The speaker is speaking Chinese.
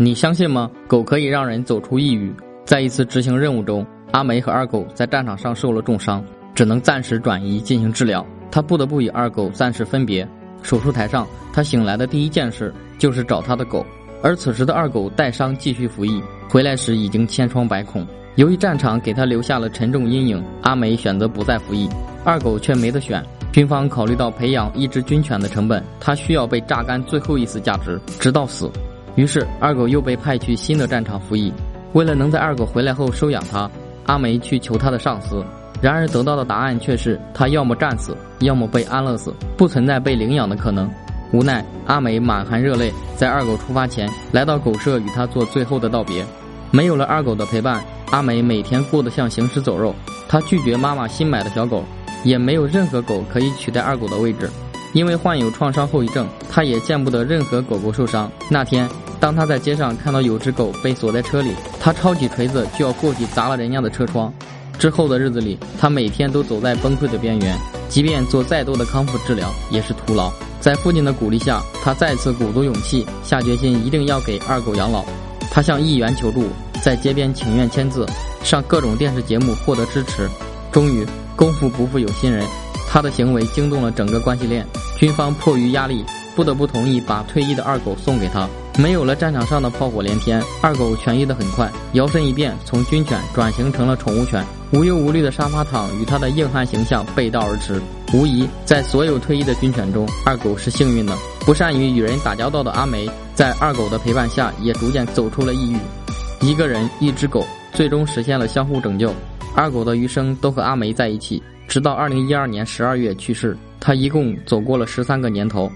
你相信吗？狗可以让人走出抑郁。在一次执行任务中，阿梅和二狗在战场上受了重伤，只能暂时转移进行治疗。他不得不与二狗暂时分别。手术台上，他醒来的第一件事就是找他的狗。而此时的二狗带伤继续服役，回来时已经千疮百孔。由于战场给他留下了沉重阴影，阿梅选择不再服役，二狗却没得选。军方考虑到培养一只军犬的成本，他需要被榨干最后一丝价值，直到死。于是，二狗又被派去新的战场服役。为了能在二狗回来后收养它，阿梅去求他的上司。然而，得到的答案却是他要么战死，要么被安乐死，不存在被领养的可能。无奈，阿梅满含热泪，在二狗出发前来到狗舍与他做最后的道别。没有了二狗的陪伴，阿梅每天过得像行尸走肉。她拒绝妈妈新买的小狗，也没有任何狗可以取代二狗的位置。因为患有创伤后遗症，他也见不得任何狗狗受伤。那天。当他在街上看到有只狗被锁在车里，他抄起锤子就要过去砸了人家的车窗。之后的日子里，他每天都走在崩溃的边缘，即便做再多的康复治疗也是徒劳。在父亲的鼓励下，他再次鼓足勇气，下决心一定要给二狗养老。他向议员求助，在街边请愿签字，上各种电视节目获得支持。终于，功夫不负有心人，他的行为惊动了整个关系链。军方迫于压力，不得不同意把退役的二狗送给他。没有了战场上的炮火连天，二狗痊愈的很快，摇身一变，从军犬转型成了宠物犬，无忧无虑的沙发躺与他的硬汉形象背道而驰。无疑，在所有退役的军犬中，二狗是幸运的。不善于与人打交道的阿梅，在二狗的陪伴下，也逐渐走出了抑郁。一个人，一只狗，最终实现了相互拯救。二狗的余生都和阿梅在一起，直到二零一二年十二月去世。他一共走过了十三个年头。